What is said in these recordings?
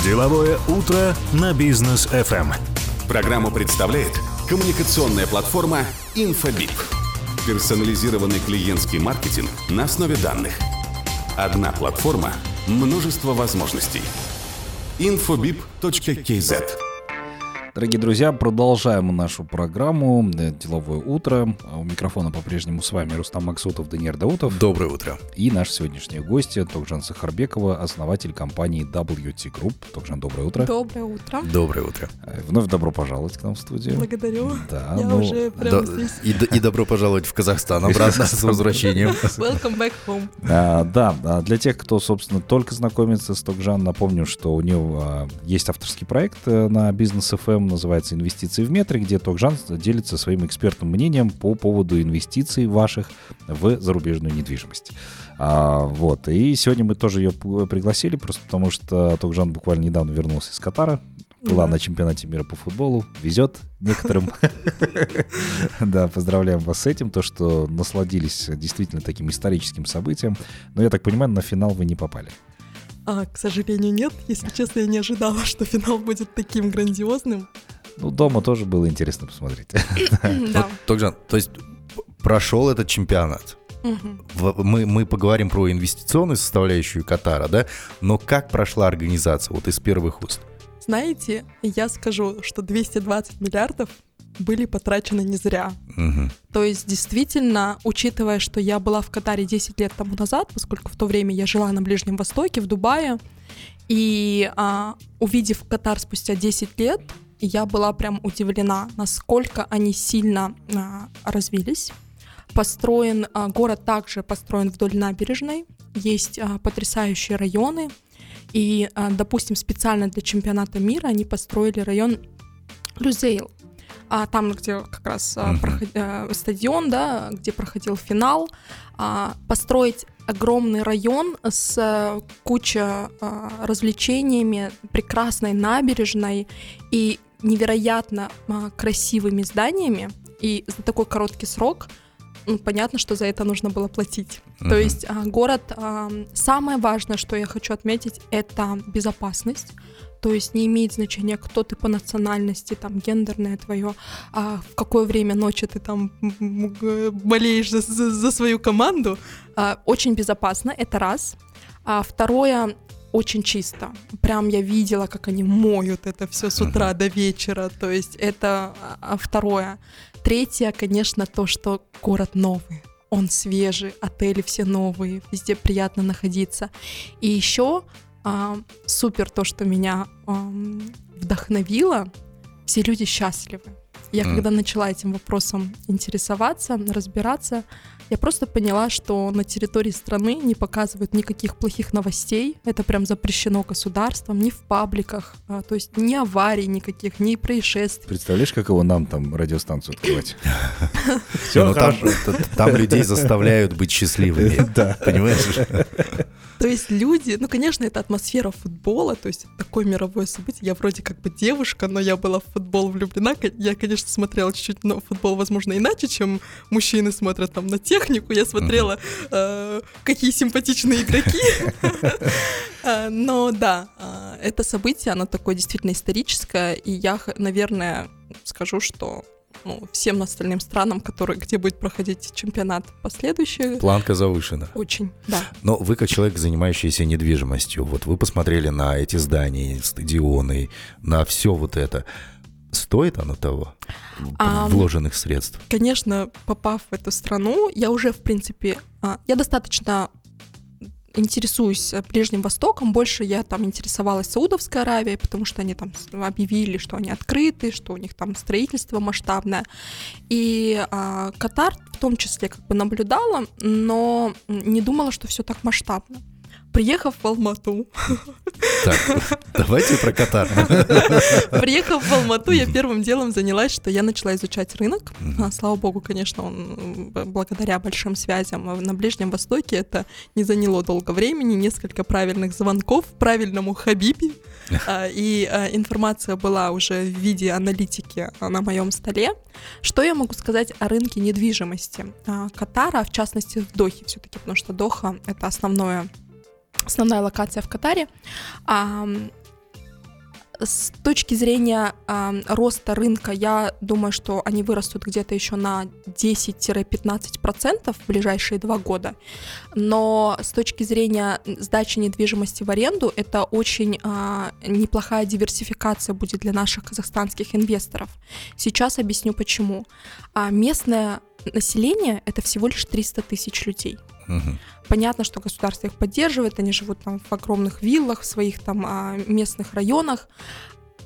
Деловое утро на бизнес FM. Программу представляет коммуникационная платформа Infobip. Персонализированный клиентский маркетинг на основе данных. Одна платформа, множество возможностей. infobip.kz Дорогие друзья, продолжаем нашу программу э, «Деловое утро». А У микрофона по-прежнему с вами Рустам Максутов, Даниил Даутов. Доброе утро. И наши сегодняшние гости Токжан Сахарбекова, основатель компании WT Group. Токжан, доброе утро. Доброе утро. Доброе утро. Э, Вновь добро пожаловать к нам в студию. Благодарю. Да, Я ну, уже прямо Да- здесь. и, и добро пожаловать в Казахстан обратно с возвращением. Welcome back home. А, да, а для тех, кто, собственно, только знакомится с Токжан, напомню, что у него а, есть авторский проект э, на бизнес FM, называется «Инвестиции в метре», где Токжан делится своим экспертным мнением по поводу инвестиций ваших в зарубежную недвижимость. А, вот, и сегодня мы тоже ее п- пригласили, просто потому что Токжан буквально недавно вернулся из Катара, была Да. на чемпионате мира по футболу, везет некоторым. Да, поздравляем вас с этим, то, что насладились действительно таким историческим событием. Но я так понимаю, на финал вы не попали. А, к сожалению, нет. Если честно, я не ожидала, что финал будет таким грандиозным. Ну, дома тоже было интересно посмотреть. Да. Тогжан, то есть прошел этот чемпионат. Мы, мы поговорим про инвестиционную составляющую Катара, да? Но как прошла организация вот из первых уст? Знаете, я скажу, что 220 миллиардов были потрачены не зря. Мгм. То есть, действительно, учитывая, что я была в Катаре 10 лет тому назад, поскольку в то время я жила на Ближнем Востоке, в Дубае, и а, увидев Катар спустя 10 лет, я была прям удивлена, насколько они сильно а, развились. Построен, а, город также построен вдоль набережной, есть а, потрясающие районы, и, а, допустим, специально для чемпионата мира они построили район Люзейл, а там, где как раз а, проход- э, стадион, да, где проходил финал, а, построить огромный район с э, кучей а, развлечениями, прекрасной набережной и невероятно а, красивыми зданиями. И за такой короткий срок ну, понятно, что за это нужно было платить. То Мгм. есть а, город, а, самое важное, что я хочу отметить, это безопасность. То есть не имеет значения, кто ты по национальности, там, гендерное твое, а в какое время ночи ты там болеешь за, за- за свою команду. А, очень безопасно, это раз. А второе, очень чисто. Прям я видела, как они моют это все с утра до вечера. То есть это а, а, второе. Третье, конечно, то, что город новый. Он свежий, отели все новые, везде приятно находиться. И еще а, супер то, что меня ам, вдохновило, все люди счастливы. Я М. когда начала этим вопросом интересоваться, разбираться, я просто поняла, что на территории страны не показывают никаких плохих новостей. Это прям запрещено государством, ни в пабликах, а, то есть ни аварий никаких, ни происшествий. Представляешь, каково нам там радиостанцию открывать? Все ну там, хорошо. там людей заставляют быть счастливыми. Да. Понимаешь? То есть люди, ну, конечно, это атмосфера футбола, то есть такое мировое событие. Я вроде как бы девушка, но я была в футбол влюблена. Я, конечно, смотрела чуть-чуть на футбол, возможно, иначе, чем мужчины смотрят там на технику. Я смотрела, э, какие симпатичные игроки. Э, Но да, э, это событие, оно такое действительно историческое, и я, наверное, скажу, что ну, всем остальным странам, которые, где будет проходить чемпионат последующий, Планка завышена. очень, да. Но вы, как человек, занимающийся недвижимостью, вот вы посмотрели на эти здания, стадионы, на все вот это. Стоит оно того? Ам. Вложенных средств? конечно, попав в эту страну, я уже, в принципе, а, я достаточно интересуюсь э, Ближним Востоком, больше я там интересовалась Саудовской Аравией, потому что они там объявили, что они открыты, что у них там строительство масштабное. И а, Катар в том числе как бы наблюдала, но не думала, что все так масштабно. Приехав в Алмату, Так, давайте про Катар. Приехав в Алмату, я первым делом занялась, что я начала изучать рынок. А, Слава богу, конечно, он благодаря большим связям на Ближнем Востоке это не заняло долго времени, несколько правильных звонков правильному Хабиби. А, И а, информация была уже в виде аналитики на моем столе. Что я могу сказать о рынке недвижимости Катара, в частности в Дохе все-таки, потому что Доха это основное, основная локация в Катаре. А, с точки зрения э, роста рынка, я думаю, что они вырастут где-то еще на 10-15% в ближайшие два года. Но с точки зрения сдачи недвижимости в аренду, это очень э, неплохая диверсификация будет для наших казахстанских инвесторов. Сейчас объясню почему. А местное население это всего лишь 300 тысяч людей. Угу. Понятно, что государство их поддерживает, они живут там в огромных виллах, в своих там а, местных районах,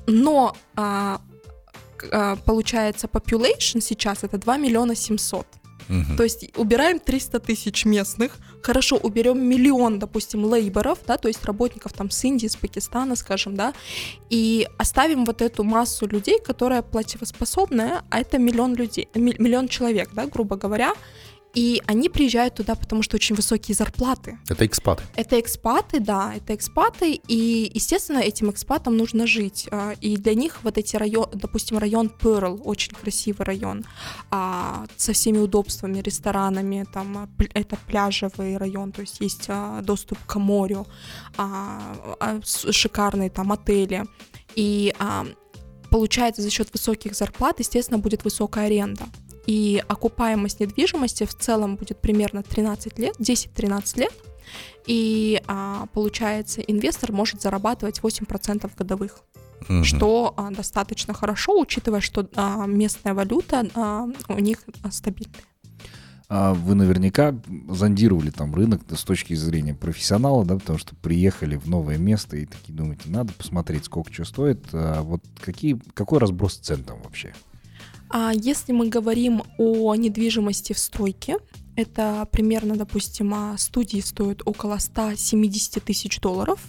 но а, а, получается population сейчас это 2 миллиона 700. Угу. То есть убираем 300 тысяч местных, хорошо, уберем миллион, допустим, лейборов, да, то есть работников там с Индии, с Пакистана, скажем, да, и оставим вот эту массу людей, которая платежеспособная, а это миллион людей, миллион человек, да, грубо говоря, и они приезжают туда, потому что очень высокие зарплаты. Это экспаты. Это экспаты, да, это экспаты, и, естественно, этим экспатам нужно жить. А, и для них вот эти районы, допустим, район Перл, очень красивый район, а, со всеми удобствами, ресторанами, там, а, это пляжевый район, то есть есть доступ к морю, шикарные там отели. И получается за счет высоких зарплат, естественно, будет высокая аренда и окупаемость недвижимости в целом будет примерно 13 лет, 10-13 лет, и а, получается инвестор может зарабатывать 8% годовых. Угу. Что а, достаточно хорошо, учитывая, что а, местная валюта а, у них стабильная. А вы наверняка зондировали там рынок с точки зрения профессионала, да, потому что приехали в новое место и такие думаете, надо посмотреть, сколько что стоит. А вот какие, какой разброс цен там вообще? А если мы говорим о недвижимости в стройке, это примерно, допустим, а, студии стоят около 170 тысяч долларов.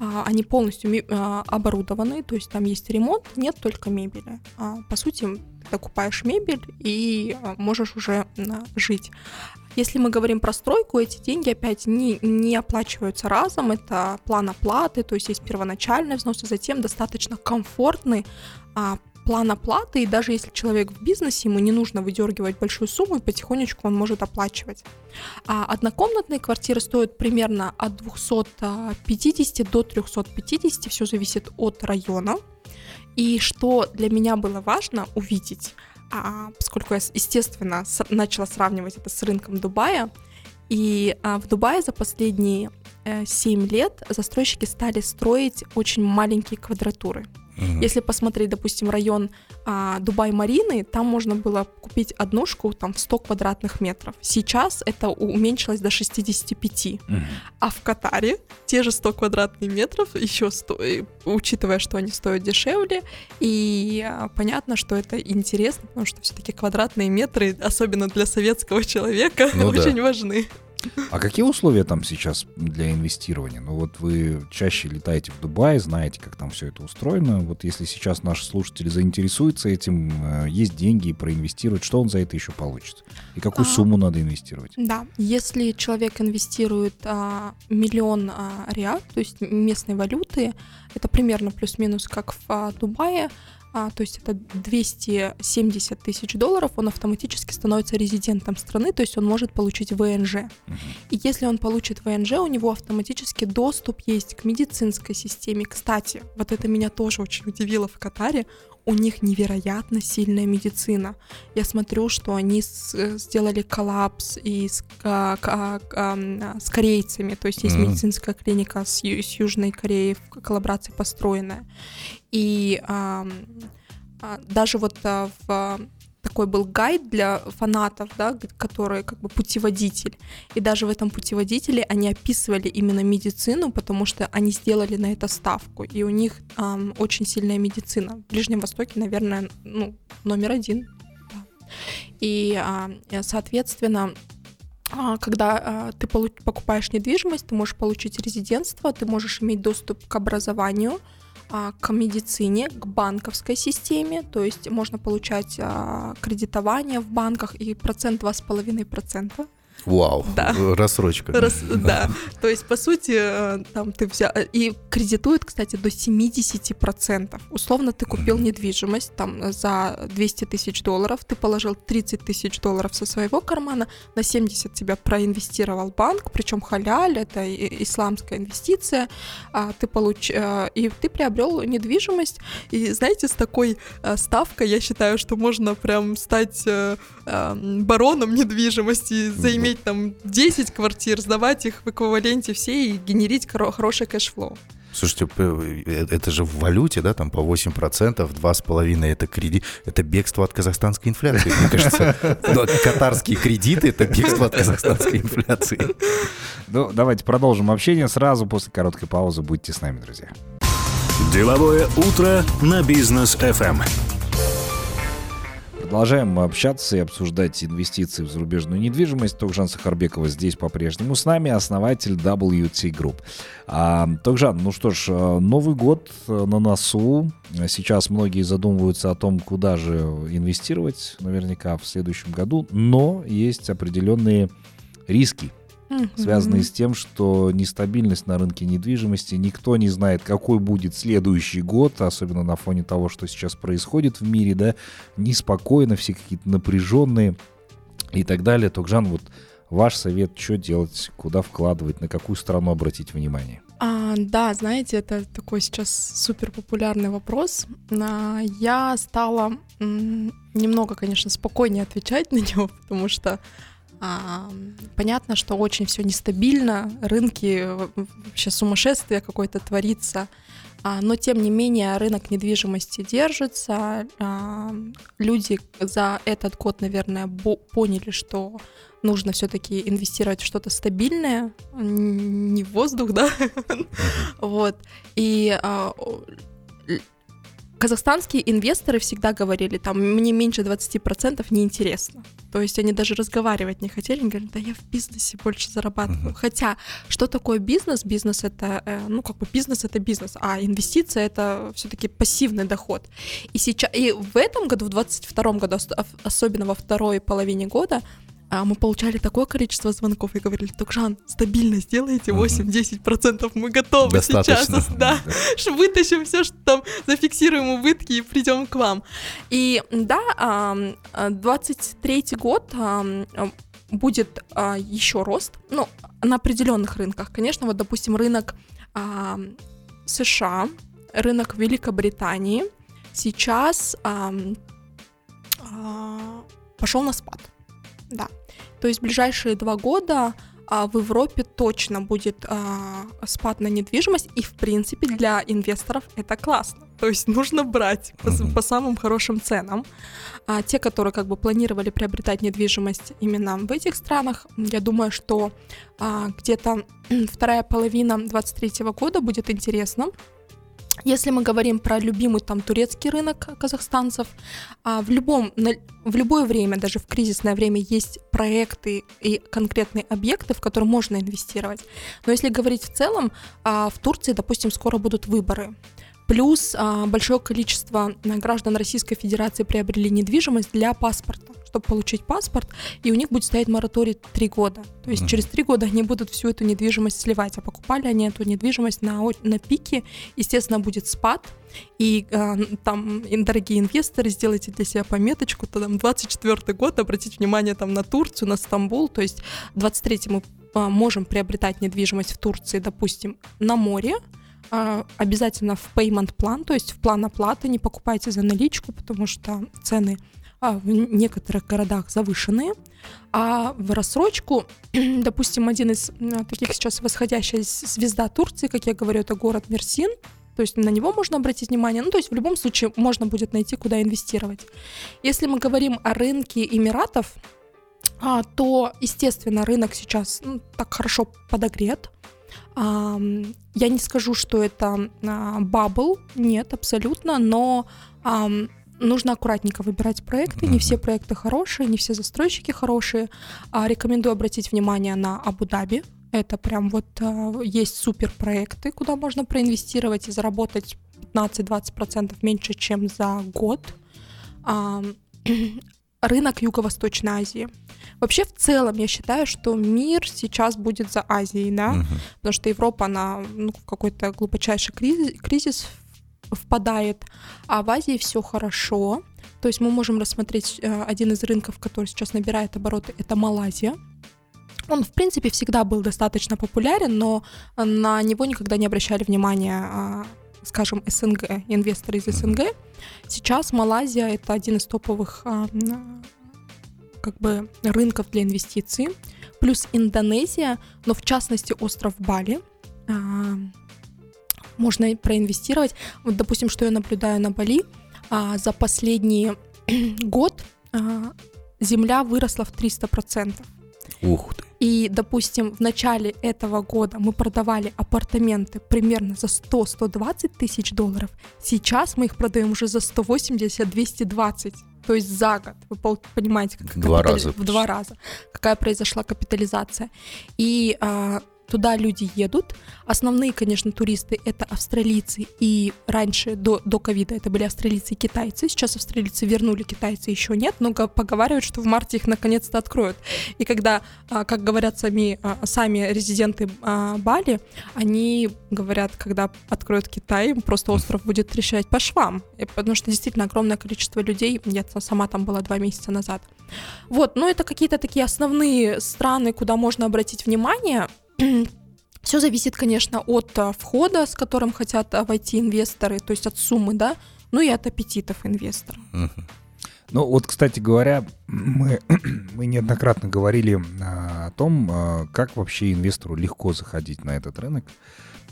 А, они полностью а, оборудованы, то есть там есть ремонт, нет только мебели. По сути, ты покупаешь мебель и можешь уже жить. Если мы говорим про стройку, эти деньги опять не, не оплачиваются разом, это план оплаты, то есть есть первоначальный взнос, а затем достаточно комфортный план оплаты, и даже если человек в бизнесе, ему не нужно выдергивать большую сумму, и потихонечку он может оплачивать. А однокомнатные квартиры стоят примерно от 250 до 350, все зависит от района. И что для меня было важно увидеть, а, поскольку я, естественно, с, начала сравнивать это с рынком Дубая, и а, в Дубае за последние э, 7 лет застройщики стали строить очень маленькие квадратуры. Угу. Если посмотреть, допустим, район а, Дубай-Марины, там можно было купить однушку там в 100 квадратных метров. Сейчас это уменьшилось до 65. Угу. А в Катаре те же 100 квадратных метров еще сто... учитывая, что они стоят дешевле, и а, понятно, что это интересно, потому что все-таки квадратные метры, особенно для советского человека, ну, очень да. важны. А какие условия там сейчас для инвестирования? Ну вот вы чаще летаете в Дубай, знаете, как там все это устроено. Вот если сейчас наши слушатели заинтересуются этим, э, есть деньги проинвестировать, что он за это еще получит? И какую а, сумму надо инвестировать? Да, если человек инвестирует а, миллион а, реал, то есть местной валюты, это примерно плюс-минус как в а, Дубае, а, то есть это 270 тысяч долларов, он автоматически становится резидентом страны, то есть он может получить ВНЖ. И если он получит ВНЖ, у него автоматически доступ есть к медицинской системе. Кстати, вот это меня тоже очень удивило в Катаре у них невероятно сильная медицина. Я смотрю, что они с, сделали коллапс и с, а, а, а, с корейцами, то есть есть mm-hmm. медицинская клиника с, с Южной Кореей в коллаборации построенная. И а, а, даже вот а, в такой был гайд для фанатов, да, который как бы путеводитель. И даже в этом путеводителе они описывали именно медицину, потому что они сделали на это ставку. И у них эм, очень сильная медицина. В Ближнем Востоке, наверное, ну, номер один. Да. И, э, соответственно, когда ты покупаешь недвижимость, ты можешь получить резидентство, ты можешь иметь доступ к образованию, а, к медицине, к банковской системе, то есть можно получать а, кредитование в банках и процент 2,5%. Вау, Да. рассрочка. Раз- да. То есть, по сути, э, там ты взял... И кредитуют, кстати, до 70%. Условно, ты купил недвижимость там за 200 тысяч долларов, ты положил 30 тысяч долларов со своего кармана, на 70 тебя проинвестировал банк, причем халяль, это исламская инвестиция, а ты получ... э, и ты приобрел недвижимость, и знаете, с такой э, ставкой я считаю, что можно прям стать э, э, бароном недвижимости, заиметь там 10 квартир, сдавать их в эквиваленте все и генерить хоро- хороший cash flow. Слушайте, п- э, это же в валюте, да, там по 8%, 2,5% это кредит, это бегство от казахстанской инфляции, мне кажется. Катарские кредиты — это бегство от казахстанской инфляции. Ну, давайте продолжим общение сразу после короткой паузы. Будьте с нами, друзья. Деловое утро на бизнес FM. Продолжаем общаться и обсуждать инвестиции в зарубежную недвижимость. Токжан Сахарбекова здесь по-прежнему с нами, основатель WT Group. А, Токжан, ну что ж, э, Новый год э, на носу. Сейчас многие задумываются о том, куда же инвестировать наверняка в следующем году, но есть определенные риски, связанные с тем, что нестабильность на рынке недвижимости, никто не знает, какой будет следующий год, особенно на фоне того, что сейчас происходит в мире, да, неспокойно, все какие-то напряженные и так далее. Токжан, вот ваш совет, что делать, куда вкладывать, на какую страну обратить внимание? А, да, знаете, это такой сейчас супер популярный вопрос. А, я стала м, немного, конечно, спокойнее отвечать на него, потому что понятно, что очень все нестабильно, рынки вообще сумасшествие какое-то творится. А, но тем не менее рынок недвижимости держится. А, люди за этот год, наверное, поняли, что нужно все-таки инвестировать в что-то стабильное, не в воздух, да, вот. И а, казахстанские инвесторы всегда говорили, там, мне меньше 20% неинтересно. То есть они даже разговаривать не хотели, они говорят, да я в бизнесе больше зарабатываю. Мгм. Хотя, что такое бизнес? Бизнес это, э, ну, как бы бизнес это бизнес, а инвестиция это все-таки пассивный доход. И сейчас, и в этом году, в 22 году, ос- ос- особенно во второй половине года, а, мы получали такое количество звонков и говорили, Токжан, стабильно сделайте Мгм. 8-10%, мы готовы Достаточно. сейчас, да, вытащим все, что там, зафиксируем убытки и придем к вам. И да, ам, а, 23 год будет а, еще рост, ну, на определенных рынках. Конечно, вот, допустим, рынок США, рынок Великобритании сейчас а, пошел на спад. Да. То есть в ближайшие два года а, в Европе точно будет а, спад на недвижимость, и в принципе для инвесторов это классно. То есть нужно брать по, по самым хорошим ценам. А те, которые как бы планировали приобретать недвижимость именно в этих странах, я думаю, что а, где-то вторая половина 23 года будет интересна. Если мы говорим про любимый там турецкий рынок казахстанцев, а, в любом в любое время, даже в кризисное время, есть проекты и конкретные объекты, в которые можно инвестировать. Но если говорить в целом, а, в Турции, допустим, скоро будут выборы. Плюс а, большое количество а, граждан Российской Федерации приобрели недвижимость для паспорта, чтобы получить паспорт, и у них будет стоять мораторий три года. То есть через три года они будут всю эту недвижимость сливать, а покупали они эту недвижимость на, на пике, естественно, будет спад, и а, там, дорогие инвесторы, сделайте для себя пометочку, то там 24 год, обратите внимание там на Турцию, на Стамбул, то есть 23 мы а, можем приобретать недвижимость в Турции, допустим, на море, обязательно в payment план, то есть в план оплаты, не покупайте за наличку, потому что цены а, в некоторых городах завышенные, а в рассрочку, допустим, один из таких сейчас восходящая звезда Турции, как я говорю, это город Мерсин, то есть на него можно обратить внимание. Ну, то есть в любом случае можно будет найти, куда инвестировать. Если мы говорим о рынке Эмиратов, а, то, естественно, рынок сейчас ну, так хорошо подогрет. Я не скажу, что это а, бабл, нет, абсолютно, но нужно аккуратненько выбирать проекты. Не все проекты хорошие, не все застройщики хорошие. А, рекомендую обратить внимание на Абу-Даби. Это прям вот а, есть супер проекты, куда можно проинвестировать и заработать 15-20% меньше, чем за год. Рынок Юго-Восточной Азии. Вообще, в целом, я считаю, что мир сейчас будет за Азией, да, Мгм. потому что Европа, она ну, в какой-то глубочайший кризис, кризис впадает, а в Азии все хорошо. То есть мы можем рассмотреть э, один из рынков, который сейчас набирает обороты, это Малайзия. Он, в принципе, всегда был достаточно популярен, но на него никогда не обращали внимания, а, скажем, СНГ, инвесторы из СНГ. Сейчас Малайзия это один из топовых а, как бы рынков для инвестиций. Плюс Индонезия, но в частности остров Бали. А, Можно проинвестировать. Вот, допустим, что я наблюдаю на Бали, а, за последний год земля выросла в 300%. Ух ты. И, допустим, в начале этого года мы продавали апартаменты примерно за 100-120 тысяч долларов. Сейчас мы их продаем уже за 180-220. То есть за год. Вы понимаете, как два капитали- раза В два раза. Какая произошла капитализация. И а, туда люди едут. Основные, конечно, туристы это австралийцы. И раньше, до, до ковида, это были австралийцы и китайцы. Сейчас австралийцы вернули, китайцы еще нет, но го- поговаривают, что в марте их наконец-то откроют. И когда, а, как говорят сами, а, сами резиденты а, Бали, они говорят, когда откроют Китай, просто остров будет трещать по швам. Потому что действительно огромное количество людей, я сама там была два месяца назад. Вот, но это какие-то такие основные страны, куда можно обратить внимание. Все зависит, конечно, от а, входа, с которым хотят а, войти инвесторы, то есть от суммы, да, ну и от аппетитов инвестора. Ну вот, кстати говоря, мы, мы неоднократно говорили а, о том, как вообще инвестору легко заходить на этот рынок.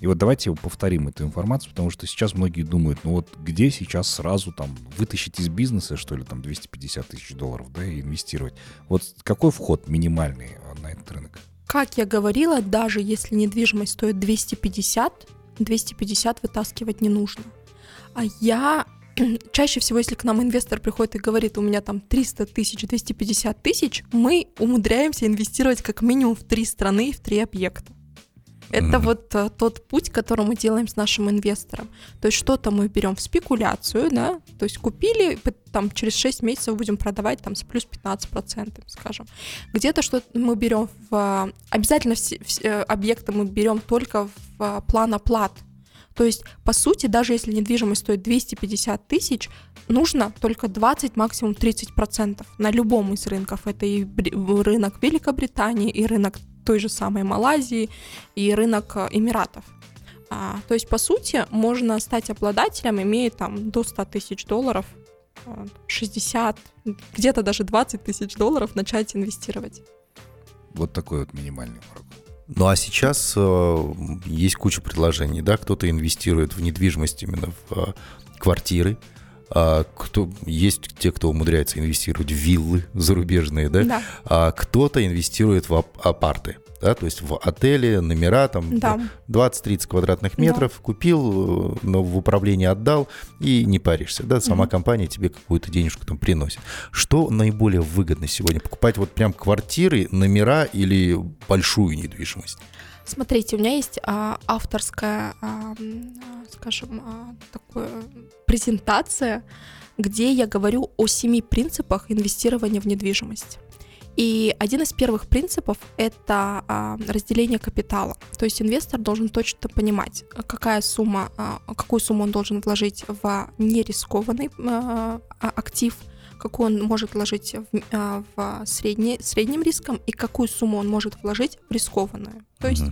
И вот давайте повторим эту информацию, потому что сейчас многие думают, ну вот где сейчас сразу там вытащить из бизнеса, что ли, там 250 тысяч долларов, да, и инвестировать. Вот какой вход минимальный на этот рынок? Как я говорила, даже если недвижимость стоит 250, 250 вытаскивать не нужно. А я чаще всего, если к нам инвестор приходит и говорит, у меня там 300 тысяч, 250 тысяч, мы умудряемся инвестировать как минимум в три страны и в три объекта. Это вот э, тот путь, который мы делаем с нашим инвестором. То есть что-то мы берем в спекуляцию, да, то есть купили, там через 6 месяцев будем продавать там с плюс 15%, скажем. Где-то что-то мы берем в... Обязательно все, все, э, объекты мы берем только в э, план оплат. То есть, по сути, даже если недвижимость стоит 250 тысяч, нужно только 20, максимум 30% на любом из рынков. Это и рынок Великобритании, и рынок той же самой Малайзии, и рынок э, Эмиратов. А, то есть, по сути, можно стать обладателем, имея там до 100 тысяч долларов, э, 60, где-то даже 20 тысяч долларов начать инвестировать. Вот такой вот минимальный порог. Ну а сейчас э, есть куча предложений, да, кто-то инвестирует в недвижимость именно в э, квартиры, а кто, есть те, кто умудряется инвестировать в виллы зарубежные, да, Да, а кто-то инвестирует в ап- апарты, да, то есть в отели, номера, там да. 20-30 квадратных Да. метров, купил, э, но в управление отдал и не паришься, да, сама Мгм. компания тебе какую-то денежку там приносит. Что наиболее выгодно сегодня? Покупать вот прям квартиры, номера или большую недвижимость? Смотрите, у меня есть а, авторская, а, а, скажем, а, такая презентация, где я говорю о семи принципах инвестирования в недвижимость. И один из первых принципов – это а, разделение капитала. То есть инвестор должен точно понимать, какая сумма, а, какую сумму он должен вложить в нерискованный актив, какую он может вложить в, в средне, средним риском и какую сумму он может вложить в рискованную. То есть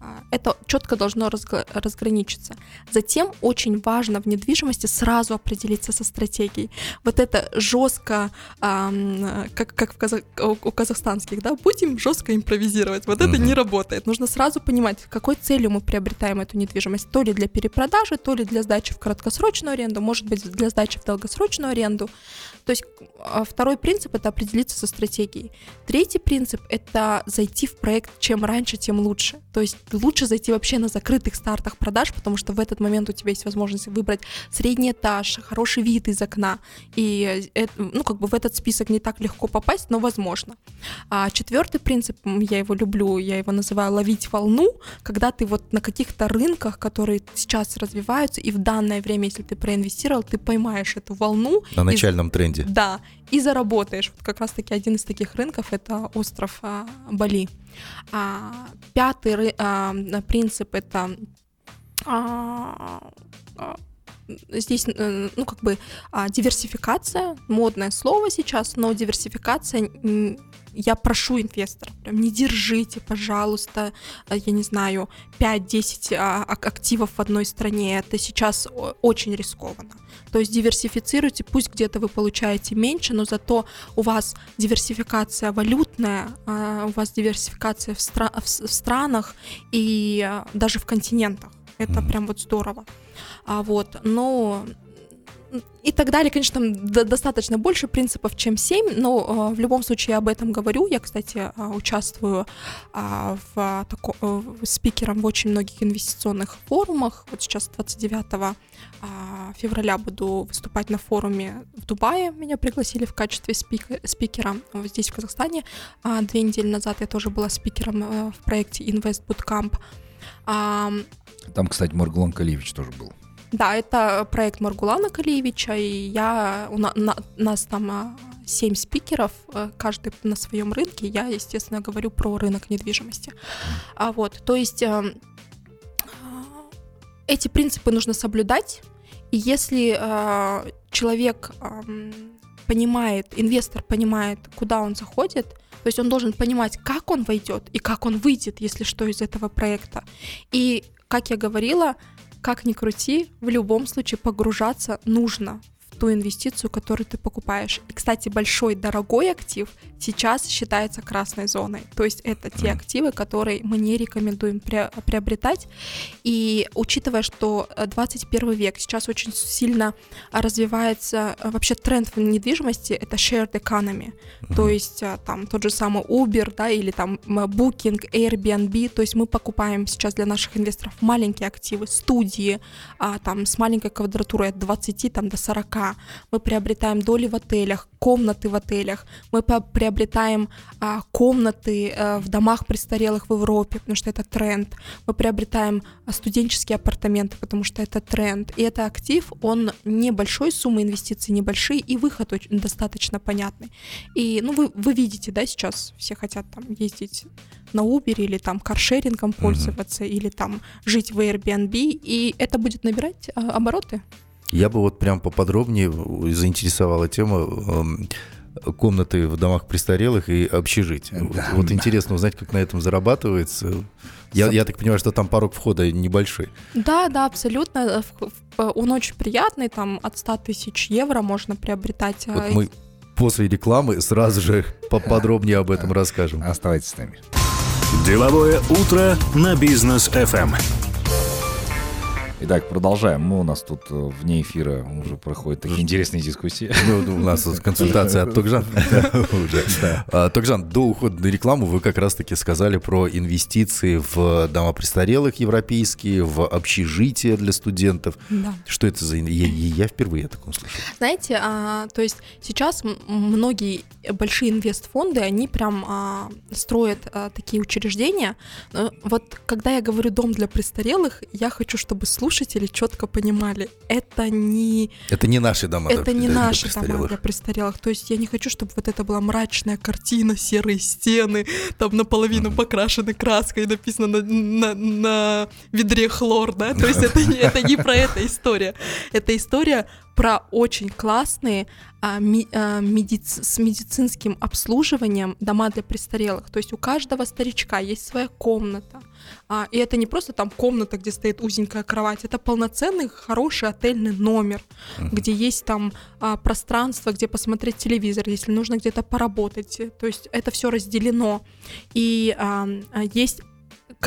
а, это четко должно разграничиться. Затем очень важно в недвижимости сразу определиться со стратегией. Вот это жестко, ам, как, как в казах- у, казахстанских, да, будем жестко импровизировать. Вот это не работает. Нужно сразу понимать, с какой целью мы приобретаем эту недвижимость. То ли для перепродажи, то ли для сдачи в краткосрочную аренду, может быть, для сдачи в долгосрочную аренду. То есть а, второй принцип — это определиться со стратегией. Третий принцип — это зайти в проект чем раньше, тем лучше. То есть лучше зайти вообще на закрытых стартах продаж, потому что в этот момент у тебя есть возможность выбрать средний этаж, хороший вид из окна. И э, ну, как бы в этот список не так легко попасть, но возможно. А четвертый принцип, я его люблю, я его называю ловить волну, когда ты вот на каких-то рынках, которые сейчас развиваются, и в данное время, если ты проинвестировал, ты поймаешь эту волну. На и- начальном тренде. да, да, и заработаешь. Вот как раз-таки один из таких рынков это остров а, Бали. А, пятый а, принцип это а, здесь, э, ну, как бы диверсификация, модное слово сейчас, но диверсификация я прошу инвесторов, прям не держите, пожалуйста, э, я не знаю, 5-10 а, ак- активов в одной стране. Это сейчас очень рискованно. То есть диверсифицируйте, пусть где-то вы получаете меньше, но зато у вас диверсификация валютная, а, у вас диверсификация в, стра- в странах и а, даже в континентах. Это прям вот здорово. А вот, но и так далее, конечно, там до- достаточно больше принципов, чем 7, но э, в любом случае я об этом говорю. Я, кстати, э, участвую а, в, тако- э, спикером в очень многих инвестиционных форумах. Вот сейчас 29 а, февраля буду выступать на форуме в Дубае. Меня пригласили в качестве спикера вот здесь, в Казахстане. А, Две недели назад я тоже была спикером в проекте Invest Bootcamp. Там, кстати, Маргулан Калиевич тоже был. Да, это проект Маргулана Калиевича, и я, у на- на- нас там а, семь спикеров, э, каждый на своем рынке. Я, естественно, говорю про рынок недвижимости. А вот, то есть эм, а, эти принципы нужно соблюдать, и если а, человек ам, понимает, инвестор понимает, куда он заходит, то есть он должен понимать, как он войдет и как он выйдет, если что, из этого проекта. И, как я говорила, как ни крути, в любом случае погружаться нужно ту инвестицию, которую ты покупаешь. И, кстати, большой дорогой актив сейчас считается красной зоной. То есть это те активы, которые мы не рекомендуем приобретать. И учитывая, что э, 21 век сейчас очень сильно развивается э, вообще тренд в недвижимости, это shared economy. То есть а, там тот же самый Uber, да, или там Booking, Airbnb, то есть мы покупаем сейчас для наших инвесторов маленькие активы, студии, а, там с маленькой квадратурой от 20 там, до 40, мы приобретаем доли в отелях, комнаты в отелях, мы приобретаем а, комнаты э, в домах престарелых в Европе, потому что это тренд, мы приобретаем а, студенческие апартаменты, потому что это тренд, и это актив, он небольшой, суммы инвестиций небольшие, и выход очень достаточно понятный. И, ну, вы, вы видите, да, сейчас все хотят там ездить на Uber или там каршерингом пользоваться, или там жить в Airbnb, и это будет набирать а, обороты. Я бы вот прям поподробнее э, заинтересовала тема эм, комнаты в домах престарелых и общежития. Вот, вот интересно узнать, как на этом зарабатывается. Я, я так понимаю, что там порог входа небольшой. Да, да, абсолютно. Э, в- Он очень приятный, там от 100 тысяч евро можно приобретать. Вот мы после рекламы сразу же поподробнее об этом расскажем. Оставайтесь с нами. Деловое утро на бизнес FM. Итак, продолжаем. Мы у нас тут э, вне эфира уже проходят такие интересные дискуссии. Ну, у нас консультация от Токжан. А, Токжан, до ухода на рекламу вы как раз-таки сказали про инвестиции в дома престарелых европейские, в общежития для студентов. Да. Что это за... Я, впервые о таком слышу. Знаете, а, то есть сейчас многие большие инвестфонды, они прям а, строят такие учреждения. Но Вот когда я говорю дом для престарелых, я хочу, чтобы слушатели четко понимали, это не Это не наши дома. это не для наши дома престарелых. для престарелых. То есть я не хочу, чтобы вот это была мрачная картина, серые стены, там наполовину покрашены краской, написано на, на, на ведре хлор, да? То есть это, не- это не про это история. Это история про очень классные а, ми- а, медиц- с медицинским обслуживанием дома для престарелых. То есть у каждого старичка есть своя комната. А, и это не просто там комната, где стоит узенькая кровать, это полноценный хороший отельный номер, где есть там а, пространство, где посмотреть телевизор, если нужно где-то поработать. То есть это все разделено. И а, а, есть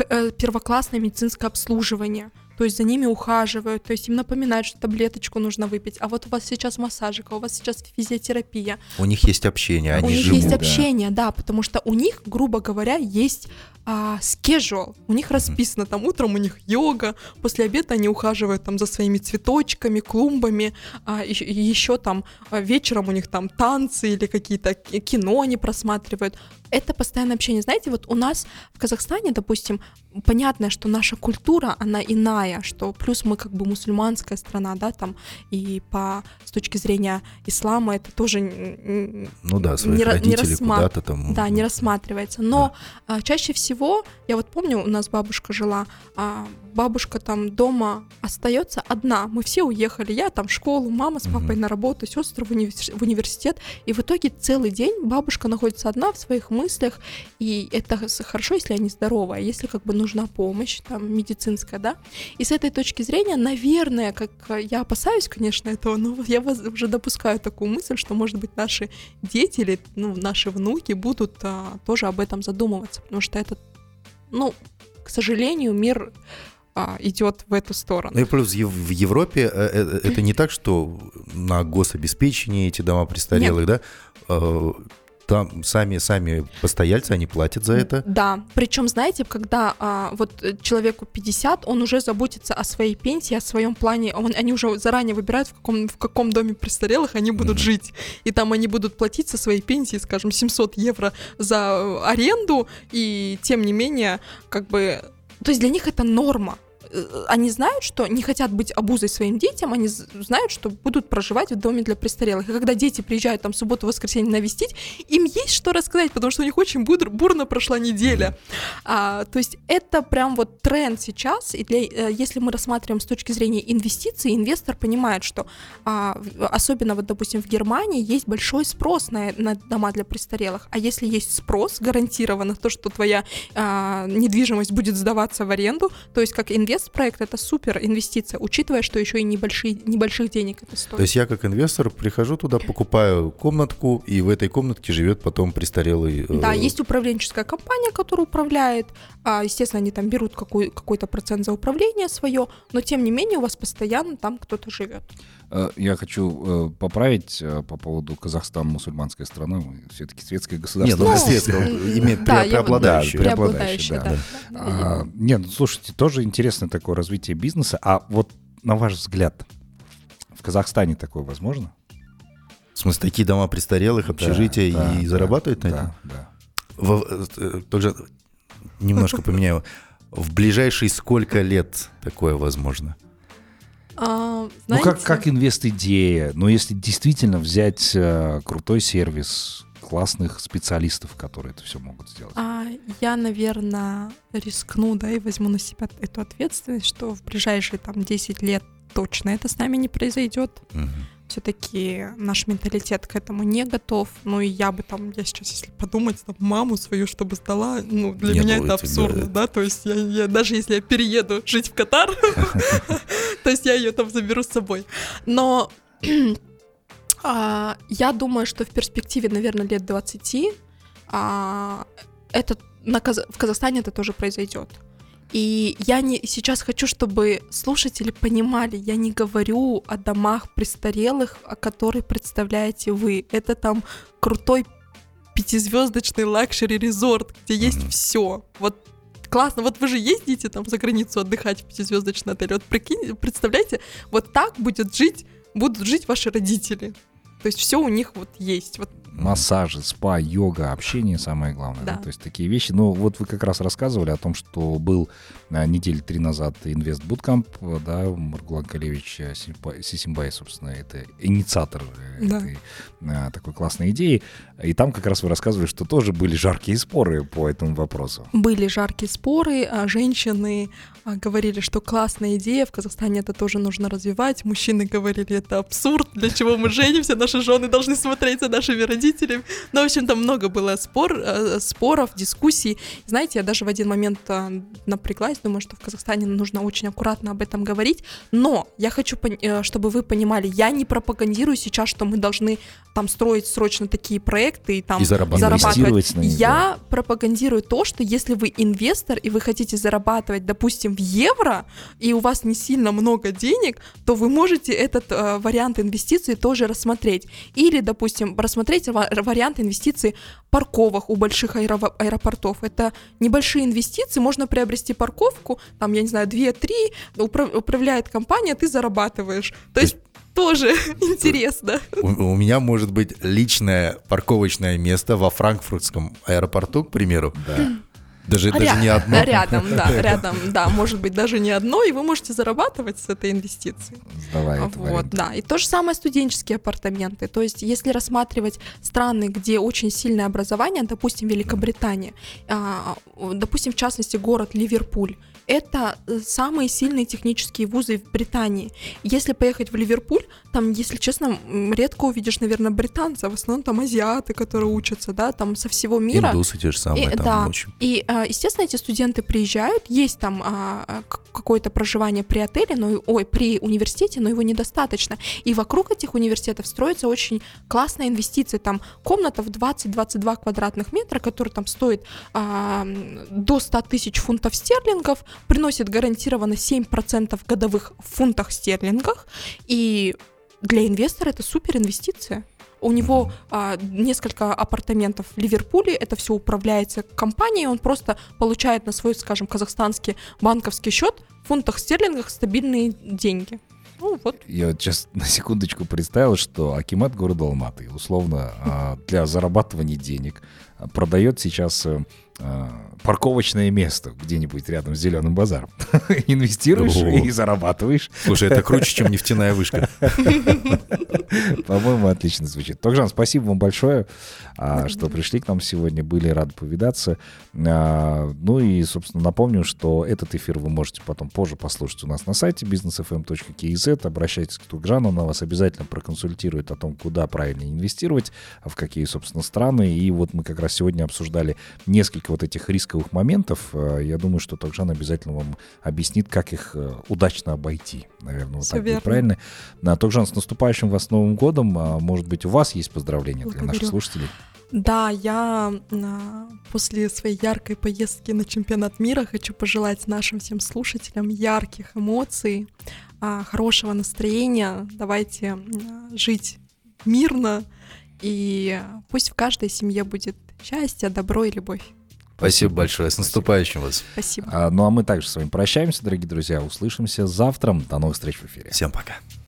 э, первоклассное медицинское обслуживание. То есть за ними ухаживают, то есть им напоминают, что таблеточку нужно выпить. А вот у вас сейчас массажик, а у вас сейчас физиотерапия. У них есть общение, у они них живут. есть да. общение, да, потому что у них, грубо говоря, есть а, schedule. У них расписано там утром у них йога, после обеда они ухаживают там за своими цветочками, клумбами, а, еще, там а, вечером у них там танцы или какие-то ки- кино они просматривают. Это постоянное общение. Знаете, вот у нас в Казахстане, допустим, понятно, что наша культура, она иная, что плюс мы как бы мусульманская страна, да, там, и по с точки зрения ислама это тоже ну да, своих не, родителей не рассма... куда-то там. Да, не рассматривается. Но да. а, чаще всего, я вот помню, у нас бабушка жила, а, бабушка там дома остается одна. Мы все уехали, я там в школу, мама с папой на работу, сестры в, универ... в университет, и в итоге целый день бабушка находится одна в своих мыслях, и это хорошо, если они здоровы, а если как бы нужна помощь там медицинская, да. И с этой точки зрения, наверное, как я опасаюсь, конечно, этого, но я уже допускаю такую мысль, что может быть наши дети или ну, наши внуки будут а, тоже об этом задумываться, потому что это, ну, к сожалению, мир а, идет в эту сторону. Ну и плюс в Европе э, э, это не так, что на гособеспечении эти дома престарелых, Нет. да, э, там сами, сами постояльцы, они платят за это. Да, причем, знаете, когда а, вот человеку 50, он уже заботится о своей пенсии, о своем плане, он, они уже заранее выбирают, в каком, в каком доме престарелых они будут mm-hmm. жить. И там они будут платить со своей пенсии, скажем, 700 евро за аренду, и тем не менее, как бы... То есть для них это норма. Э, они знают, что не хотят быть обузой своим детям, они знают, что будут проживать в доме для престарелых. И когда дети приезжают там субботу-воскресенье навестить, им есть что рассказать, потому что у них очень бур, бурно прошла неделя. А, то есть это прям вот тренд сейчас, и для, э, если мы рассматриваем с точки зрения инвестиций, инвестор понимает, что а, особенно вот, допустим, в Германии есть большой спрос на, на дома для престарелых, а если есть спрос, гарантированно то, что твоя а, недвижимость будет сдаваться в аренду, то есть как инвестор инвест-проект это супер инвестиция, учитывая, что еще и небольшие, небольших денег это стоит. То есть я как инвестор прихожу туда, покупаю комнатку, и в этой комнатке живет потом престарелый... Э... Да, есть управленческая компания, которая управляет. А, естественно, они там берут какой- какой-то процент за управление свое, но тем не менее у вас постоянно там кто-то живет. Э, я хочу э, поправить э, по поводу Казахстана мусульманская страна, все-таки светское государство. Нет, ну, светское, имеет да, преобладающее. Да, преобладающее, да. да. да. А, нет, ну, слушайте, тоже интересное такое развитие бизнеса. А вот на ваш взгляд, в Казахстане такое возможно? В смысле, такие дома престарелых, общежития да, и да, зарабатывают да, на этом? Да, да. В, тоже немножко поменяю. В ближайшие сколько лет такое возможно? А, знаете... Ну, как, как инвест-идея. Но если действительно взять э, крутой сервис, классных специалистов, которые это все могут сделать. А, я, наверное, рискну, да, и возьму на себя эту ответственность, что в ближайшие там 10 лет точно это с нами не произойдет. Угу все-таки наш менталитет к этому не готов. Ну и я бы там, я сейчас, если подумать, там, маму свою, чтобы сдала, ну для Нет, меня это абсурдно, да. да, то есть я, я даже если я перееду жить в Катар, то есть я ее там заберу с собой. Но а, я думаю, что в перспективе, наверное, лет 20 а, это в Казахстане это тоже произойдет. И я не сейчас хочу, чтобы слушатели понимали, я не говорю о домах престарелых, о которых представляете вы. Это там крутой пятизвездочный luxury resort, где есть mm-hmm. все. Вот классно. Вот вы же ездите там за границу отдыхать в пятизвездочный отель. Вот прикинь, представляете, вот так будет жить, будут жить ваши родители. То есть все у них вот есть. Вот массажи, спа, йога, общение самое главное. Да. Да? То есть такие вещи. Но вот вы как раз рассказывали о том, что был а, недели три назад инвест Bootcamp, да, Маргулан Калевич э, Сисимбай, собственно, это инициатор э, да. этой а, такой классной идеи. И там как раз вы рассказывали, что тоже были жаркие споры по этому вопросу. Были жаркие споры, а женщины а, говорили, что классная идея, в Казахстане это тоже нужно развивать. Мужчины говорили, это абсурд, для чего мы женимся, наши жены должны смотреть за нашими родителями родителям. Ну, в общем, там много было спор, э, споров, дискуссий. Знаете, я даже в один момент э, напряглась, думаю, что в Казахстане нужно очень аккуратно об этом говорить. Но я хочу, э, чтобы вы понимали, я не пропагандирую сейчас, что мы должны там строить срочно такие проекты и там и зарабатывать. зарабатывать. На них, я да. пропагандирую то, что если вы инвестор и вы хотите зарабатывать, допустим, в евро, и у вас не сильно много денег, то вы можете этот э, вариант инвестиций тоже рассмотреть. Или, допустим, рассмотреть вариант инвестиций парковок у больших аэро- аэропортов. Это небольшие инвестиции, можно приобрести парковку, там, я не знаю, 2-3, управ- управляет компания, ты зарабатываешь. То есть тоже интересно. У, у меня может быть личное парковочное место во франкфуртском аэропорту, к примеру. Да. Даже, даже Ря- не одно. Рядом, да, рядом, да, может быть, даже не одно, и вы можете зарабатывать с этой инвестицией. Давай, Вот, да. И то же самое студенческие апартаменты. То есть, если рассматривать страны, где очень сильное образование, допустим, Великобритания, а, допустим, в частности, город Ливерпуль, это э, самые сильные технические вузы в Британии. Если поехать в Ливерпуль, там, если честно, редко увидишь, наверное, британцев, в основном там азиаты, которые учатся, да, там со всего мира. Индусы те же самые, И- там да. очень. И, а, естественно, эти студенты приезжают, есть там а, а, какое-то проживание при отеле, но, ой, при университете, но его недостаточно. И вокруг этих университетов строится очень классная инвестиция. Там комната в 20-22 квадратных метра, которая там стоит а, до 100 тысяч фунтов стерлингов, приносит гарантированно 7% годовых в фунтах стерлингах. И для инвестора это супер инвестиция. У него а, несколько апартаментов в Ливерпуле, это все управляется компанией, он просто получает на свой, скажем, казахстанский банковский счет в фунтах стерлингах стабильные деньги. Ну вот. Я вот сейчас на секундочку представил, что Акимат города Алматы, условно, а, для зарабатывания денег а, продает сейчас э, парковочное место где-нибудь рядом с зеленым базаром. Инвестируешь и зарабатываешь. Слушай, это круче, чем нефтяная вышка. По-моему, отлично звучит. Тогжан, спасибо вам большое, а, что пришли к нам сегодня, были рады повидаться. А, Ну и, собственно, напомню, что этот эфир вы можете потом позже послушать у нас на сайте businessfm.kz. Обращайтесь к Тогжану, она вас обязательно проконсультирует о том, куда правильно инвестировать, а в какие, собственно, страны. И вот мы как раз сегодня обсуждали несколько вот этих рисковых моментов. А, Я думаю, что Тогжан обязательно вам объяснит, как их э, удачно обойти. Наверное, вот Всё так будет верно. правильно. А, Тогжан, с наступающим вас Новым годом. А, Может быть, у вас есть поздравления для наших слушателей? Да, я а, после своей яркой поездки на чемпионат мира хочу пожелать нашим всем слушателям ярких эмоций, а, хорошего настроения. Давайте жить мирно, и пусть в каждой семье будет счастье, добро и любовь. Спасибо большое. С наступающим вас. Спасибо. А, Ну а мы также с вами прощаемся, дорогие друзья. Услышимся завтра. До новых встреч в эфире. Всем пока.